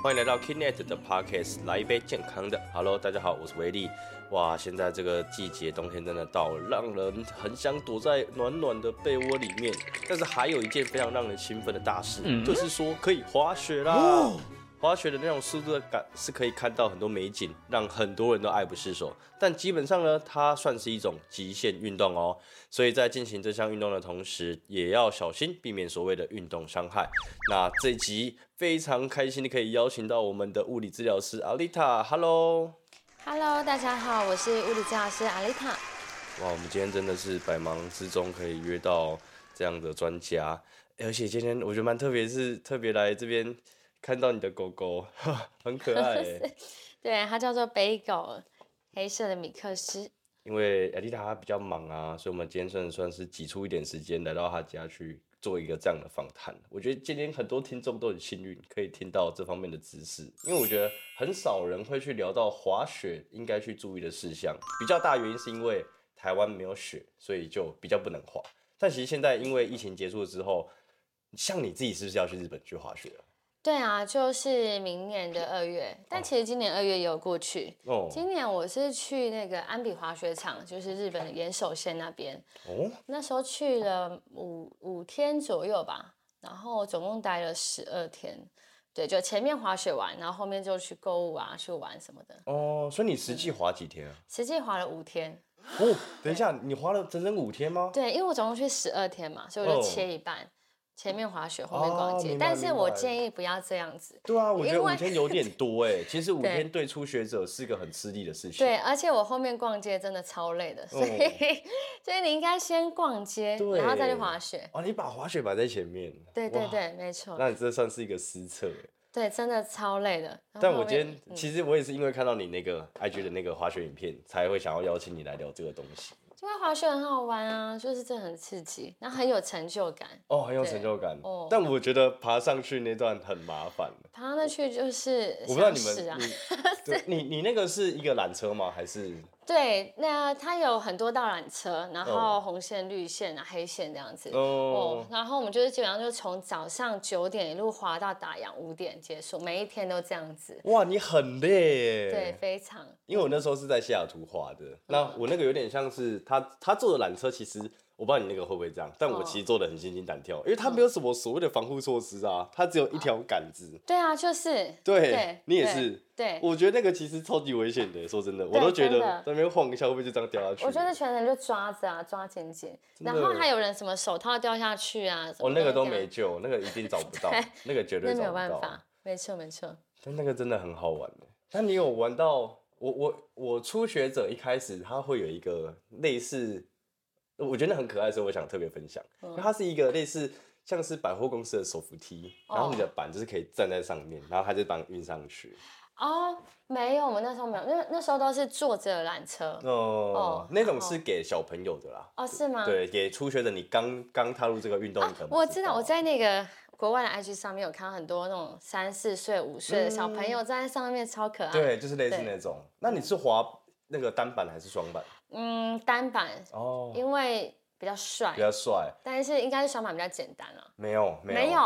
欢迎来到 Kinet 的 Podcast，来一杯健康的。Hello，大家好，我是维力。哇，现在这个季节，冬天真的到了，让人很想躲在暖暖的被窝里面。但是还有一件非常让人兴奋的大事，就是说可以滑雪啦。滑雪的那种速度的感是可以看到很多美景，让很多人都爱不释手。但基本上呢，它算是一种极限运动哦。所以在进行这项运动的同时，也要小心避免所谓的运动伤害。那这集非常开心的可以邀请到我们的物理治疗师阿丽塔，Hello，Hello，大家好，我是物理治疗师阿丽塔。哇，我们今天真的是百忙之中可以约到这样的专家，而且今天我觉得蛮特别，是特别来这边。看到你的狗狗，很可爱。对，它叫做北狗，黑色的米克斯。因为艾丽塔比较忙啊，所以我们今天算算是挤出一点时间来到她家去做一个这样的访谈。我觉得今天很多听众都很幸运，可以听到这方面的知识。因为我觉得很少人会去聊到滑雪应该去注意的事项。比较大原因是因为台湾没有雪，所以就比较不能滑。但其实现在因为疫情结束了之后，像你自己是不是要去日本去滑雪了？对啊，就是明年的二月，但其实今年二月也有过去。哦，今年我是去那个安比滑雪场，就是日本的岩手县那边。哦，那时候去了五五天左右吧，然后总共待了十二天。对，就前面滑雪完，然后后面就去购物啊，去玩什么的。哦，所以你实际滑几天啊？实际滑了五天。哦，等一下，你滑了整整五天吗？对，因为我总共去十二天嘛，所以我就切一半。前面滑雪，后面逛街，但是我建议不要这样子。对啊，我觉得五天有点多哎。其实五天对初学者是个很吃力的事情。对，而且我后面逛街真的超累的，所以 所以你应该先逛街，然后再去滑雪。哦，你把滑雪摆在前面。对对对，没错。那你这算是一个失策对，真的超累的。但我今天其实我也是因为看到你那个 IG 的那个滑雪影片，才会想要邀请你来聊这个东西。因为滑雪很好玩啊，就是真的很刺激，然后很有成就感。哦，很有成就感。哦，但我觉得爬上去那段很麻烦。爬上去就是我不知道你们，你你你那个是一个缆车吗？还是？对，那它有很多道缆车，然后红线、绿线啊、黑线这样子。哦。然后我们就是基本上就从早上九点一路滑到打烊五点结束，每一天都这样子。哇，你很累耶。对，非常。因为我那时候是在西雅图滑的，那我那个有点像是他他坐的缆车，其实。我不知道你那个会不会这样，但我其实做的很心惊胆跳，因为它没有什么所谓的防护措施啊，它只有一条杆子。对啊，就是。对，你也是。对。我觉得那个其实超级危险的，说真的，我都觉得在那边晃一下会不会就这样掉下去？我觉得全程就抓着啊，抓紧紧，然后还有人什么手套掉下去啊，我那个都没救，那个一定找不到，那个绝对没有办法。没错没错。但那个真的很好玩的。但你有玩到我我我初学者一开始他会有一个类似。我觉得很可爱，所以我想特别分享。它是一个类似像是百货公司的手扶梯，然后你的板就是可以站在上面，然后它就帮你运上去。哦，没有，我们那时候没有，那那时候都是坐着缆车。哦，那种是给小朋友的啦。哦，是吗？对，给初学者，你刚刚踏入这个运动。我知道，我在那个国外的 IG 上面有看到很多那种三四岁、五岁的小朋友站在上面，超可爱。对，就是类似那种。那你是滑那个单板还是双板？嗯，单板哦，因为比较帅，比较帅，但是应该是双板比较简单了。没有，没有，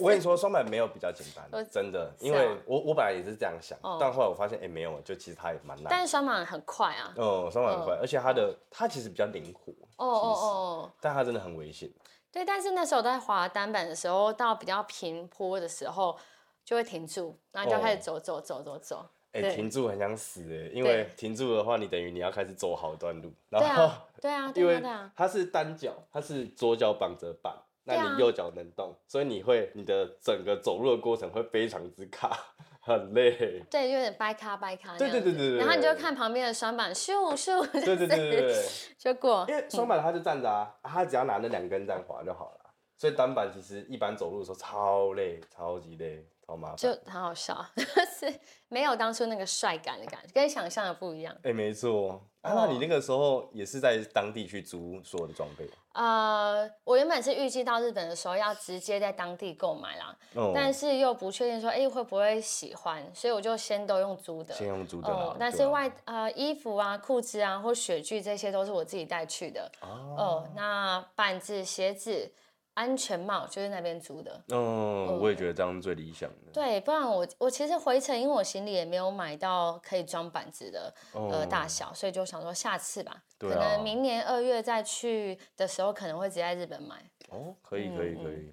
我跟你说，双板没有比较简单，真的，因为我我本来也是这样想，但后来我发现，哎，没有，就其实它也蛮难。但是双板很快啊，嗯，双板很快，而且它的它其实比较灵活，哦哦哦，但它真的很危险。对，但是那时候在滑单板的时候，到比较平坡的时候就会停住，然后就开始走走走走走。哎，停住很想死哎，因为停住的话，你等于你要开始走好一段路。然后 对啊，因为它是单脚，它是左脚绑着板，那你右脚能动，所以你会你的整个走路的过程会非常之卡，很累。对，有点掰卡掰卡。对对对对对。然后你就看旁边的双板咻咻，对对对对对，就过。因为双板它就站着啊，它只要拿那两根这样滑就好了。所以单板其实一般走路的时候超累，超级累。好麻烦，就很好笑，就 是没有当初那个帅感的感觉，跟想象的不一样。哎，没错。啊，那你那个时候也是在当地去租所有的装备？呃，我原本是预计到日本的时候要直接在当地购买啦，但是又不确定说，哎，会不会喜欢，所以我就先都用租的。先用租的。哦，但是外呃衣服啊、裤子啊或雪具这些都是我自己带去的。哦。那板子、鞋子。安全帽就是那边租的。嗯，我也觉得这样最理想的。对，不然我我其实回程，因为我行李也没有买到可以装板子的呃大小，所以就想说下次吧，可能明年二月再去的时候，可能会直接在日本买。哦，可以可以可以。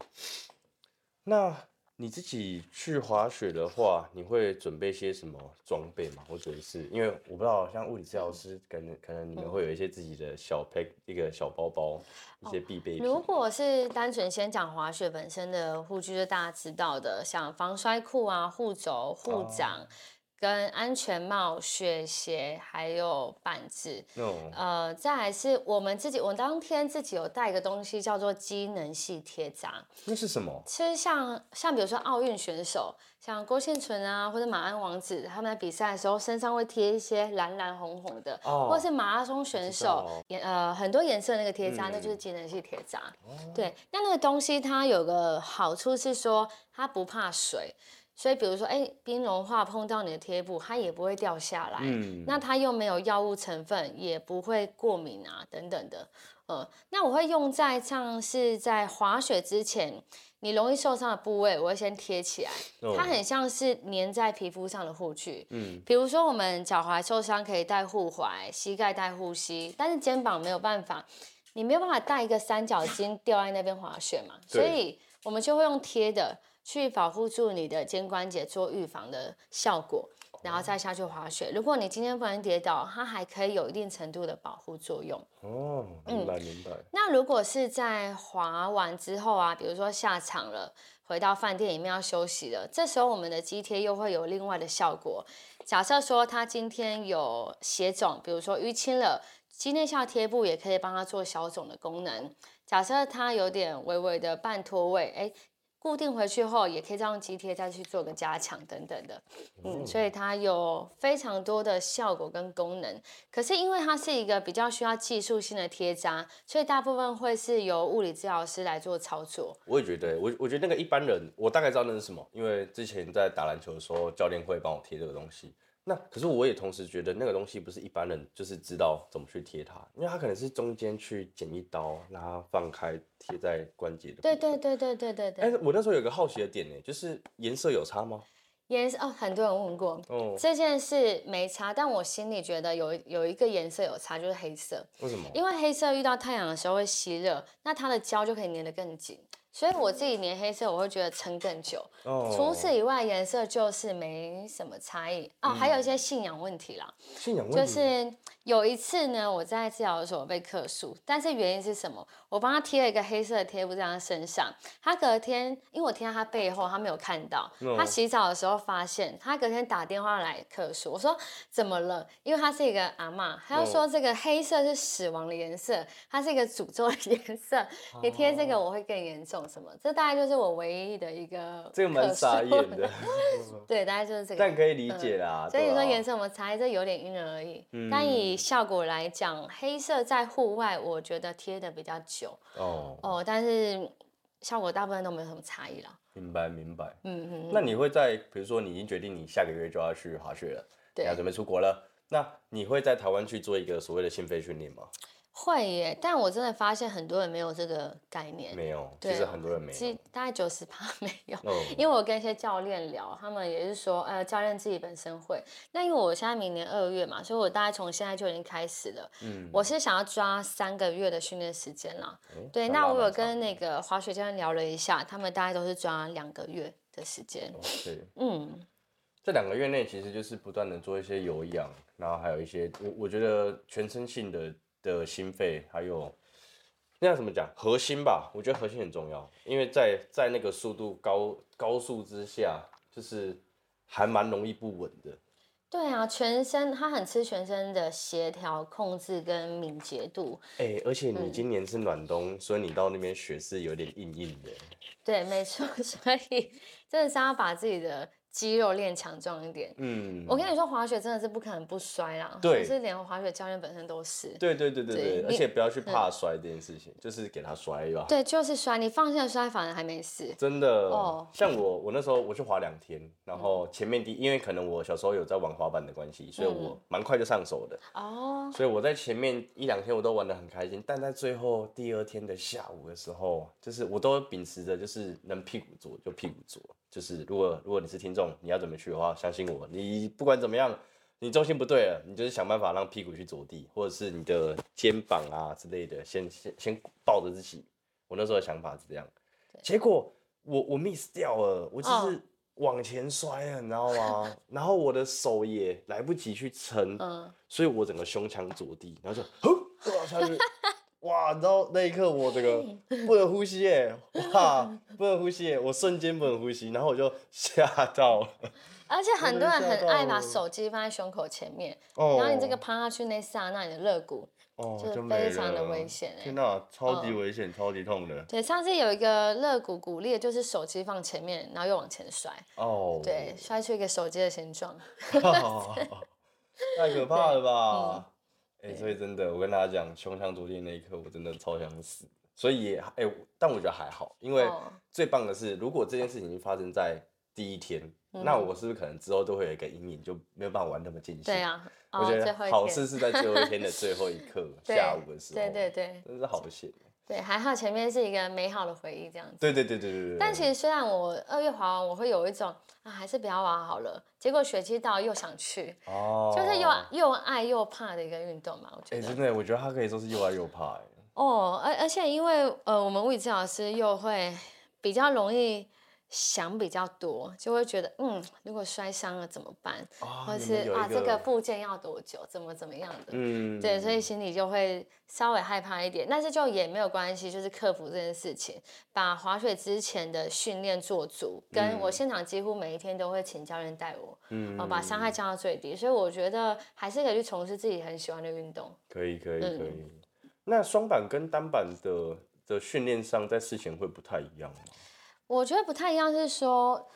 那。你自己去滑雪的话，你会准备些什么装备吗？或者是因为我不知道，像物理治疗师，可能可能你们会有一些自己的小 pack 一个小包包，一些必备。如果是单纯先讲滑雪本身的护具，就大家知道的，像防摔裤啊、护肘、护掌。跟安全帽、雪鞋还有板子，呃，再来是我们自己，我当天自己有带一个东西叫做机能系贴扎。那是什么？其实像像比如说奥运选手，像郭宪纯啊，或者马鞍王子，他们在比赛的时候身上会贴一些蓝蓝红红的，或者是马拉松选手颜呃很多颜色那个贴扎，那就是机能系贴扎。对，那那个东西它有个好处是说它不怕水。所以，比如说，哎，冰融化碰到你的贴布，它也不会掉下来。嗯，那它又没有药物成分，也不会过敏啊，等等的。呃，那我会用在像是在滑雪之前，你容易受伤的部位，我会先贴起来。它很像是粘在皮肤上的护具。嗯，比如说我们脚踝受伤可以戴护踝，膝盖戴护膝，但是肩膀没有办法，你没有办法带一个三角 巾吊在那边滑雪嘛，所以我们就会用贴的。去保护住你的肩关节，做预防的效果，然后再下去滑雪。如果你今天不能跌倒，它还可以有一定程度的保护作用。哦，明白明白。那如果是在滑完之后啊，比如说下场了，回到饭店里面要休息了，这时候我们的肌贴又会有另外的效果。假设说他今天有血肿，比如说淤青了，肌内效贴布也可以帮他做消肿的功能。假设他有点微微的半脱位，哎。固定回去后，也可以再用肌贴再去做个加强等等的，嗯，所以它有非常多的效果跟功能。可是因为它是一个比较需要技术性的贴扎，所以大部分会是由物理治疗师来做操作。我也觉得，我我觉得那个一般人，我大概知道那是什么，因为之前在打篮球的时候，教练会帮我贴这个东西。那可是我也同时觉得那个东西不是一般人就是知道怎么去贴它，因为它可能是中间去剪一刀，然后放开贴在关节的。对对对对对对对。哎，我那时候有个好奇的点呢，就是颜色有差吗？颜色哦，很多人问过哦，这件事没差，但我心里觉得有有一个颜色有差，就是黑色。为什么？因为黑色遇到太阳的时候会吸热，那它的胶就可以粘得更紧。所以我自己粘黑色，我会觉得撑更久。哦。除此以外，颜色就是没什么差异哦。还有一些信仰问题啦。信仰问题。就是有一次呢，我在治疗的时候被克诉，但是原因是什么？我帮他贴了一个黑色的贴布在他身上，他隔天，因为我贴在他背后，他没有看到。他洗澡的时候发现，他隔天打电话来克诉，我说怎么了？因为他是一个阿妈，他就说这个黑色是死亡的颜色，它是一个诅咒的 颜色，你贴这个我会更严重。什么？这大概就是我唯一的一个，这个蛮傻眼的。对，大概就是这个。但可以理解啦。所以说颜色我们差异，这有点因人而异。但以效果来讲，黑色在户外我觉得贴的比较久。哦哦，但是效果大部分都没有什么差异了。明白明白。嗯嗯。那你会在，比如说你已经决定你下个月就要去滑雪了，对，要准备出国了，那你会在台湾去做一个所谓的心肺训练吗？会耶，但我真的发现很多人没有这个概念。没有，其实很多人没有。其实大概九十八 没有，因为我跟一些教练聊，他们也是说，呃，教练自己本身会。那因为我现在明年二月嘛，所以我大概从现在就已经开始了。嗯。我是想要抓三个月的训练时间了。对，那我有跟那个滑雪教练聊了一下，他们大概都是抓两个月的时间。对。嗯。这两个月内其实就是不断的做一些有氧，然后还有一些我我觉得全身性的。的心肺还有那要怎么讲核心吧？我觉得核心很重要，因为在在那个速度高高速之下，就是还蛮容易不稳的。对啊，全身他很吃全身的协调控制跟敏捷度。哎，而且你今年是暖冬，所以你到那边雪是有点硬硬的。对，没错，所以真的是要把自己的。肌肉练强壮一点。嗯，我跟你说，滑雪真的是不可能不摔啦。对，是连滑雪教练本身都是。对对对对对，而且不要去怕摔这件事情，就是给他摔吧。对，就是摔，你放心摔，反而还没事。真的哦，像我，我那时候我去滑两天，然后前面第，因为可能我小时候有在玩滑板的关系，所以我蛮快就上手的。哦。所以我在前面一两天我都玩的很开心，但在最后第二天的下午的时候，就是我都秉持着就是能屁股坐就屁股坐。就是如果如果你是听众，你要怎么去的话，相信我，你不管怎么样，你重心不对了，你就是想办法让屁股去着地，或者是你的肩膀啊之类的，先先先抱着自己。我那时候的想法是这样，结果我我 miss 掉了，我就是往前摔了，你知道吗？然后我的手也来不及去撑，所以我整个胸腔着地，然后就下去。哇！你知道那一刻我这个不能呼吸耶，哇，不能呼吸耶，我瞬间不能呼吸，然后我就吓到了。而且很多人很爱把手机放在胸口前面，然后你这个趴下去那刹那，你的肋骨就非常的危险哎天哪，超级危险，超级痛的。对，上次有一个肋骨骨裂，就是手机放前面，然后又往前摔。哦。对，摔出一个手机的形状。太可怕了吧！哎，所以真的，我跟大家讲，胸腔着地那一刻，我真的超想死。所以，哎，但我觉得还好，因为最棒的是，如果这件事情发生在第一天，那我是不是可能之后都会有一个阴影，就没有办法玩那么尽兴？对啊，我觉得好事是在最后一天的最后一刻，下午的时候。对对对，真是好险。对，还好前面是一个美好的回忆，这样子。对对对对对对。但其实虽然我二月滑完，我会有一种啊，还是不要玩好了。结果雪季到又想去，哦，就是又又爱又怕的一个运动嘛，我觉得。哎，真的，我觉得它可以说是又爱又怕。哦，而而且因为呃，我们物理治疗师又会比较容易。想比较多，就会觉得嗯，如果摔伤了怎么办？或者是啊，这个部件要多久？怎么怎么样的？嗯，对，所以心里就会稍微害怕一点，但是就也没有关系，就是克服这件事情，把滑雪之前的训练做足。跟我现场几乎每一天都会请教练带我，嗯，把伤害降到最低。所以我觉得还是可以去从事自己很喜欢的运动。可以，可以，可以。那双板跟单板的的训练上，在事前会不太一样吗？我觉得不太一样，是说，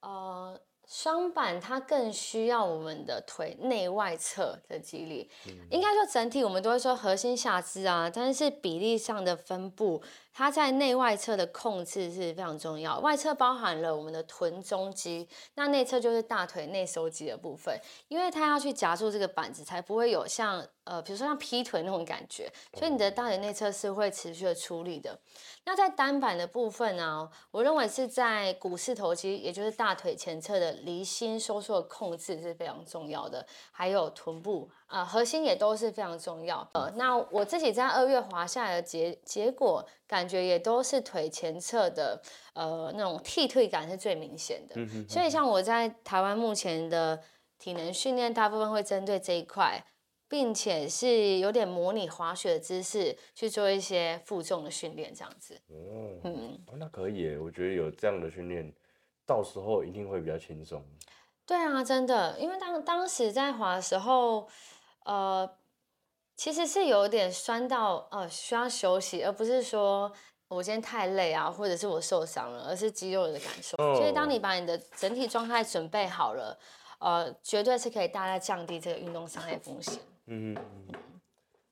呃，双板它更需要我们的腿内外侧的肌力。应该说整体我们都会说核心下肢啊，但是比例上的分布，它在内外侧的控制是非常重要。外侧包含了我们的臀中肌，那内侧就是大腿内收肌的部分，因为它要去夹住这个板子，才不会有像呃，比如说像劈腿那种感觉，所以你的大腿内侧是会持续的出力的。那在单板的部分呢，我认为是在股四头肌，也就是大腿前侧的离心收缩控制是非常重要的，还有臀部啊核心也都是非常重要。呃，那我自己在二月滑下来的结结果，感觉也都是腿前侧的呃那种替退感是最明显的。所以像我在台湾目前的体能训练，大部分会针对这一块。并且是有点模拟滑雪的姿势去做一些负重的训练，这样子。哦，嗯，那可以，我觉得有这样的训练，到时候一定会比较轻松。对啊，真的，因为当当时在滑的时候，呃，其实是有点酸到，呃，需要休息，而不是说我今天太累啊，或者是我受伤了，而是肌肉的感受。所以，当你把你的整体状态准备好了，呃，绝对是可以大大降低这个运动伤害风险。嗯嗯，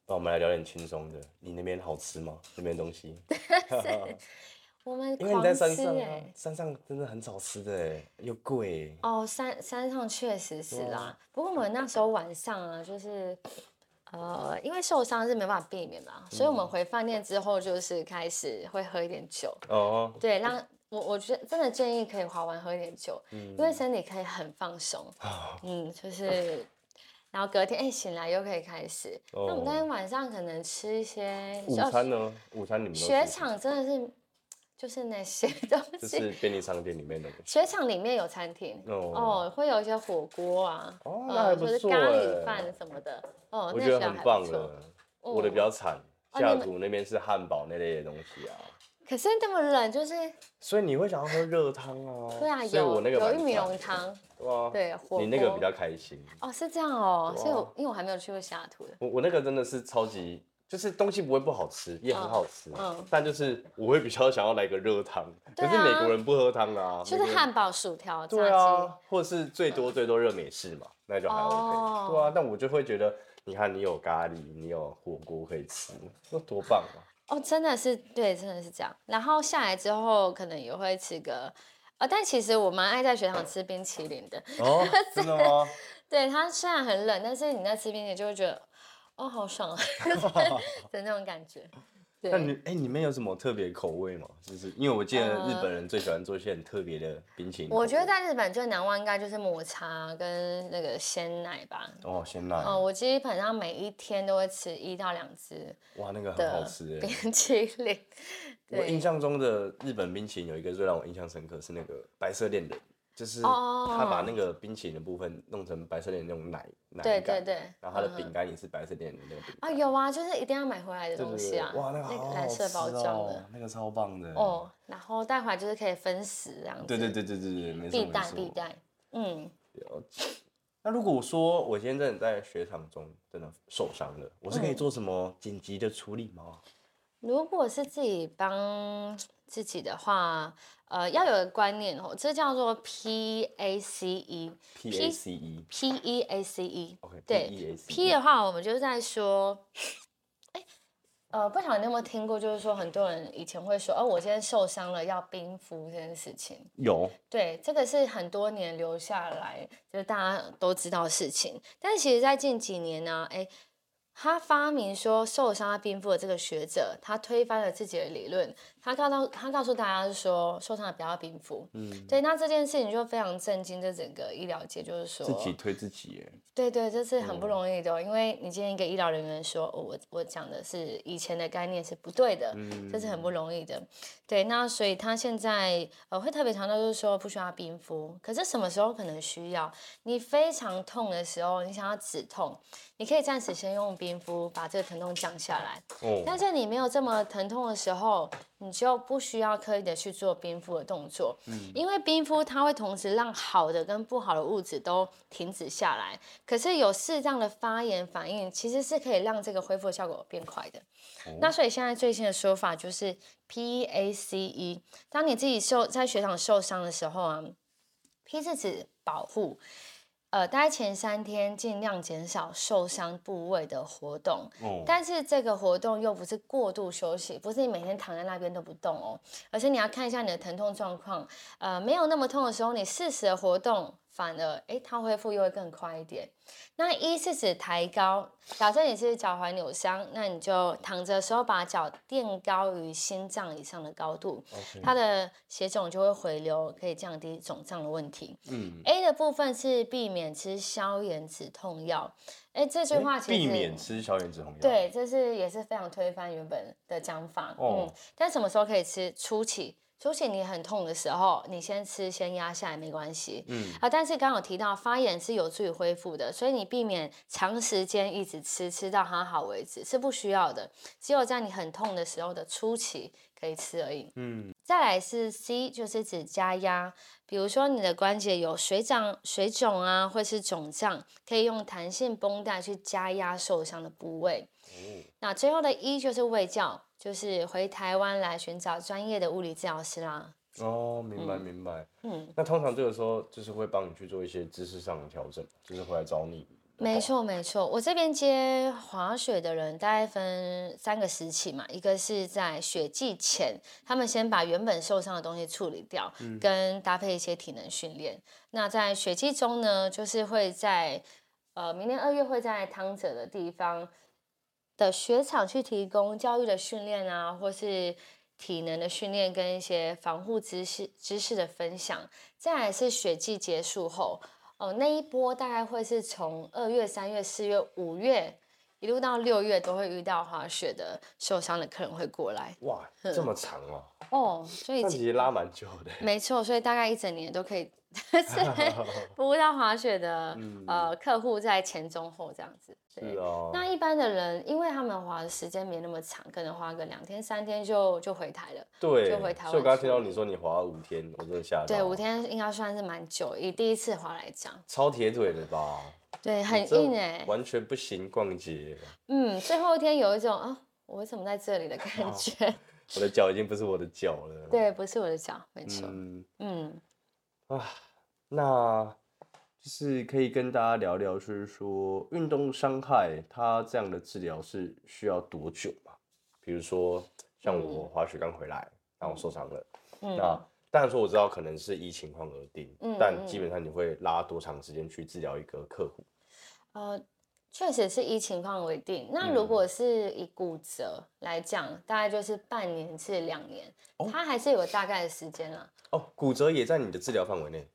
那我们来聊点轻松的。你那边好吃吗？那边东西？我们因为你在山上啊，山上真的很少吃的，又贵。哦，山山上确实是啦。不过我们那时候晚上啊，就是呃，因为受伤是没办法避免嘛，所以我们回饭店之后就是开始会喝一点酒。哦。对，让我我觉得真的建议可以滑完喝一点酒，因为身体可以很放松。嗯，就是。然后隔天哎醒来又可以开始。那我们那天晚上可能吃一些午餐呢？午餐你们雪场真的是就是那些 东西，就是便利商店里面的。雪场里面有餐厅哦，会有一些火锅啊，哦，就是咖喱饭什么的哦，我觉得很棒了。我的比较惨，下图那边是汉堡那类的东西啊。可是这么冷，就是所以你会想要喝热汤啊？对啊，有有玉米浓汤，对，火你那个比较开心哦，是这样哦，所以我因为我还没有去过西雅图的，我我那个真的是超级就是东西不会不好吃，也很好吃，嗯，但就是我会比较想要来个热汤，可是美国人不喝汤啊，就是汉堡、薯条、对啊，或者是最多最多热美式嘛，那就还 OK，对啊，但我就会觉得，你看你有咖喱，你有火锅可以吃，那多棒啊！哦，真的是对，真的是这样。然后下来之后，可能也会吃个，呃，但其实我蛮爱在学堂吃冰淇淋的。哦，真的吗？对，它虽然很冷，但是你在吃冰淇淋就会觉得。哦，好爽啊！的那种感觉。那你哎，你们有什么特别口味吗？就是因为我记得日本人最喜欢做一些很特别的冰淇淋。我觉得在日本最难忘应该就是抹茶跟那个鲜奶吧。哦，鲜奶。哦，我基本上每一天都会吃一到两只。哇，那个很好吃冰淇淋。我印象中的日本冰淇淋有一个最让我印象深刻是那个白色恋人。就是他把那个冰淇淋的部分弄成白色点那种奶奶对对对，然后他的饼干也是白色点的那个饼啊，有啊，就是一定要买回来的东西啊，哇，那个蓝色包装的，那个超棒的哦，然后带回来就是可以分食这样子，对对对对对对，没错必带必带，嗯。那如果说我今天真的在雪场中真的受伤了，我是可以做什么紧急的处理吗？如果是自己帮自己的话。呃，要有个观念哦，这叫做 P A C E，P A C E，P E A C E，OK，对，P 的话，我们就是在说，哎，呃，不晓得你有没有听过，就是说很多人以前会说，哦，我今天受伤了要冰敷这件事情，有，对，这个是很多年留下来，就是大家都知道的事情，但是其实在近几年呢，哎。他发明说受伤要冰敷的这个学者，他推翻了自己的理论。他告到他告诉大家是说受伤的不要冰敷。嗯，对，那这件事情就非常震惊这整个医疗界，就是说自己推自己耶。对对，这是很不容易的，因为你今天一个医疗人员说，我我讲的是以前的概念是不对的，这是很不容易的。对，那所以他现在呃会特别强调，就是说不需要冰敷。可是什么时候可能需要？你非常痛的时候，你想要止痛，你可以暂时先用冰敷把这个疼痛降下来。哦。但是你没有这么疼痛的时候。你就不需要刻意的去做冰敷的动作，嗯，因为冰敷它会同时让好的跟不好的物质都停止下来。可是有适当的发炎反应，其实是可以让这个恢复效果变快的。那所以现在最新的说法就是 P A C E。当你自己受在雪场受伤的时候啊，P 是指保护。呃，大概前三天尽量减少受伤部位的活动，但是这个活动又不是过度休息，不是你每天躺在那边都不动哦，而且你要看一下你的疼痛状况，呃，没有那么痛的时候，你适时的活动。反而，哎，它恢复又会更快一点。那一是指抬高，假设你是脚踝扭伤，那你就躺着的时候把脚垫高于心脏以上的高度，它的血肿就会回流，可以降低肿胀的问题。嗯，A 的部分是避免吃消炎止痛药。哎，这句话其实避免吃消炎止痛药，对，这是也是非常推翻原本的讲法。嗯，但什么时候可以吃？初期。出血你很痛的时候，你先吃先压下来没关系。嗯啊，但是刚刚有提到发炎是有助于恢复的，所以你避免长时间一直吃，吃到它好为止是不需要的。只有在你很痛的时候的初期可以吃而已。嗯，再来是 C，就是指加压，比如说你的关节有水涨、水肿啊，或是肿胀，可以用弹性绷带去加压受伤的部位。那最后的一就是卫教。就是回台湾来寻找专业的物理治疗师啦。哦，明白明白。嗯，那通常这个时候就是会帮你去做一些知识上的调整，就是回来找你。没错没错，我这边接滑雪的人大概分三个时期嘛，一个是在雪季前，他们先把原本受伤的东西处理掉，跟搭配一些体能训练。那在雪季中呢，就是会在呃明年二月会在汤泽的地方。的雪场去提供教育的训练啊，或是体能的训练跟一些防护知识知识的分享。再来是雪季结束后，哦，那一波大概会是从二月、三月、四月、五月一路到六月，都会遇到滑雪的受伤的客人会过来。哇，这么长哦！哦，所以其实拉蛮久的。没错，所以大概一整年都可以。是 不到滑雪的呃客户在前中后这样子，是哦。那一般的人，因为他们滑的时间没那么长，可能滑个两天三天就就回台了。对，就回台。所以我刚刚听到你说你滑五天，我真的吓到。对，五天应该算是蛮久，以第一次滑来讲。超铁腿的吧？对，很硬哎，完全不行逛街。嗯，最后一天有一种啊，我为什么在这里的感 觉？我的脚已经不是我的脚了。对，不是我的脚，没错。嗯啊，那就是可以跟大家聊聊，就是说运动伤害它这样的治疗是需要多久嘛？比如说像我滑雪刚回来，然后受伤了，那当然说我知道可能是依情况而定，但基本上你会拉多长时间去治疗一个客户？呃。确实是依情况为定。那如果是以骨折来讲，大概就是半年至两年，它还是有大概的时间了。哦，骨折也在你的治疗范围内。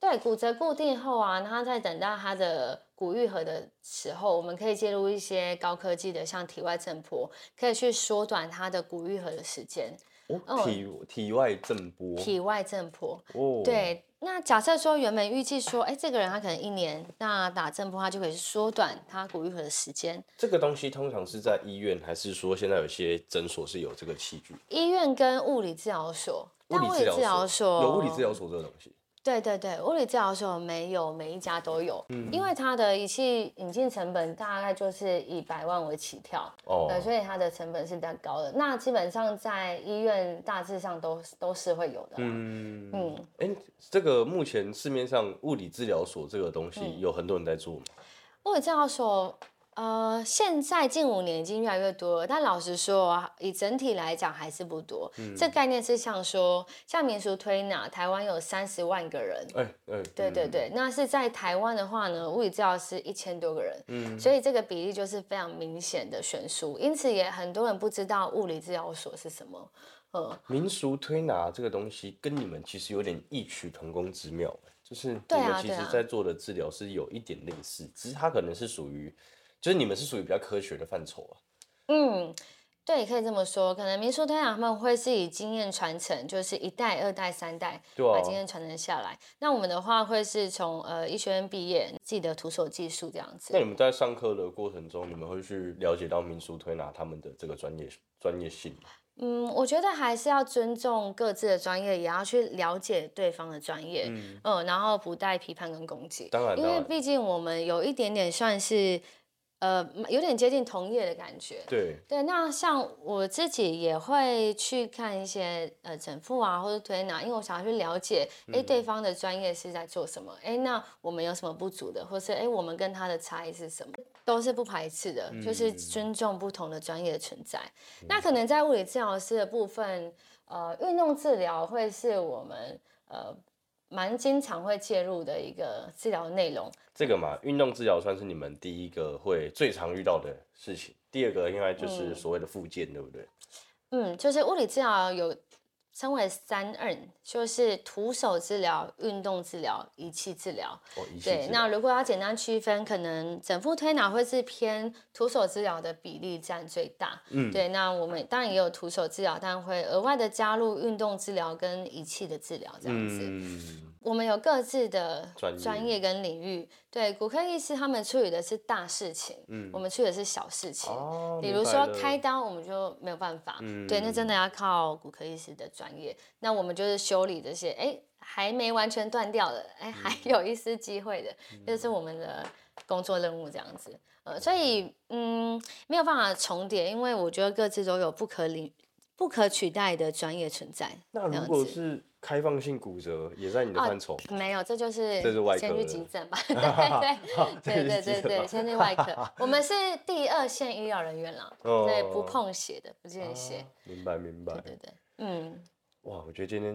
对，骨折固定后啊，它在等到它的骨愈合的时候，我们可以介入一些高科技的，像体外震波，可以去缩短它的骨愈合的时间。哦，体体外震波。体外震波。哦。对。那假设说原本预计说，哎，这个人他可能一年，那打针波他就可以缩短他骨愈合的时间。这个东西通常是在医院，还是说现在有些诊所是有这个器具？医院跟物理治疗所，物理治疗所有物理治疗所这个东西。对对对，物理治疗所没有每一家都有，嗯因为它的仪器引进成本大概就是以百万为起跳，哦，所以它的成本是比较高的。那基本上在医院大致上都都是会有的。嗯嗯，哎，这个目前市面上物理治疗所这个东西有很多人在做吗？物理治疗所。呃，现在近五年已经越来越多了，但老实说，以整体来讲还是不多。嗯这概念是像说，像民俗推拿，台湾有三十万个人。哎哎，对对对，那是在台湾的话呢，物理治疗师一千多个人。嗯，所以这个比例就是非常明显的悬殊，因此也很多人不知道物理治疗所是什么。呃，民俗推拿这个东西跟你们其实有点异曲同工之妙，就是你们其实在做的治疗是有一点类似，只是它可能是属于。就是你们是属于比较科学的范畴啊。嗯，对，可以这么说。可能民俗推拿他们会是以经验传承，就是一代、二代、三代把经验传承下来。那我们的话会是从呃医学院毕业，自己的徒手技术这样子。那你们在上课的过程中，你们会去了解到民俗推拿他们的这个专业专业性吗？嗯，我觉得还是要尊重各自的专业，也要去了解对方的专业。嗯，嗯，然后不带批判跟攻击。当然，因为毕竟我们有一点点算是。呃，有点接近同业的感觉。对对，那像我自己也会去看一些呃整复啊，或者推拿，因为我想要去了解，哎，对方的专业是在做什么？哎，那我们有什么不足的，或是哎，我们跟他的差异是什么？都是不排斥的，就是尊重不同的专业的存在。那可能在物理治疗师的部分，呃，运动治疗会是我们呃。蛮经常会介入的一个治疗内容。这个嘛，运动治疗算是你们第一个会最常遇到的事情。第二个应该就是所谓的附件，对不对？嗯，就是物理治疗有。称为三 N，就是徒手治疗、运动治疗、仪器治疗。哦，仪器对，那如果要简单区分，可能整副推拿会是偏徒手治疗的比例占最大。嗯，对，那我们当然也有徒手治疗，但会额外的加入运动治疗跟仪器的治疗这样子。嗯。我们有各自的专业跟领域，对骨科医师他们处理的是大事情，嗯，我们处理的是小事情，哦，比如说开刀我们就没有办法，嗯，对，那真的要靠骨科医师的专业。那我们就是修理这些，哎，还没完全断掉的，哎，还有一丝机会的，这是我们的工作任务这样子。呃，所以嗯，没有办法重叠，因为我觉得各自都有不可理、不可取代的专业存在。那如果是。开放性骨折也在你的范畴？没有，这就是这是外科先去急诊吧。对对对对对对，先去外科。我们是第二线医疗人员了，对，不碰血的，不见血。明白明白。对对对，嗯。哇，我觉得今天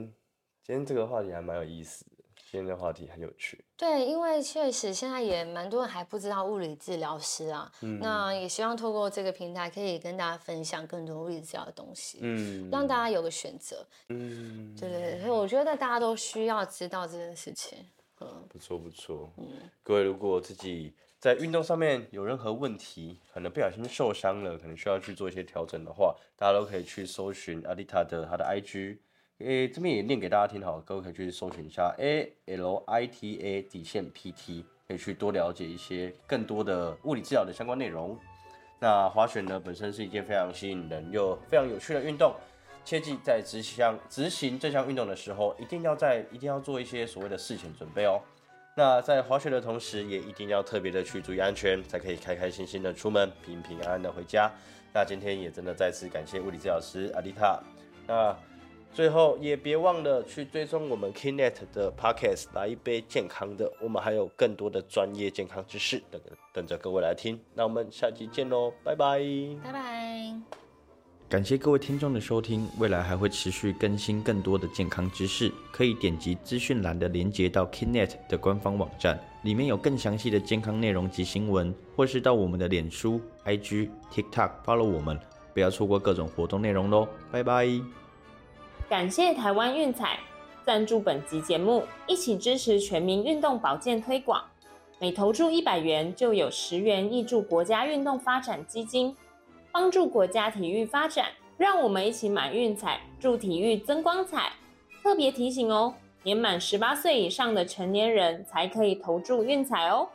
今天这个话题还蛮有意思。今天的话题很有趣，对，因为确实现在也蛮多人还不知道物理治疗师啊，那也希望透过这个平台可以跟大家分享更多物理治疗的东西，嗯，让大家有个选择，嗯，对对对，所以我觉得大家都需要知道这件事情，嗯，不错不错，嗯，各位如果自己在运动上面有任何问题，可能不小心受伤了，可能需要去做一些调整的话，大家都可以去搜寻阿丽塔的他的 IG。诶，这边也念给大家听好，各位可以去搜寻一下 A L I T A 底线 P T，可以去多了解一些更多的物理治疗的相关内容。那滑雪呢，本身是一件非常吸引人又非常有趣的运动，切记在执行执行这项运动的时候，一定要在一定要做一些所谓的事前准备哦。那在滑雪的同时，也一定要特别的去注意安全，才可以开开心心的出门，平平安安的回家。那今天也真的再次感谢物理治疗师阿丽塔。那最后也别忘了去追踪我们 Kinet 的 Podcast，来一杯健康的。我们还有更多的专业健康知识等等着各位来听。那我们下期见喽，拜拜，拜拜。感谢各位听众的收听，未来还会持续更新更多的健康知识，可以点击资讯栏的连接到 Kinet 的官方网站，里面有更详细的健康内容及新闻，或是到我们的脸书、IG、TikTok follow 我们，不要错过各种活动内容喽，拜拜！感谢台湾运彩赞助本集节目，一起支持全民运动保健推广，每投注一百元就有十元挹注国家运动发展基金。帮助国家体育发展，让我们一起买运彩，助体育增光彩。特别提醒哦，年满十八岁以上的成年人才可以投注运彩哦。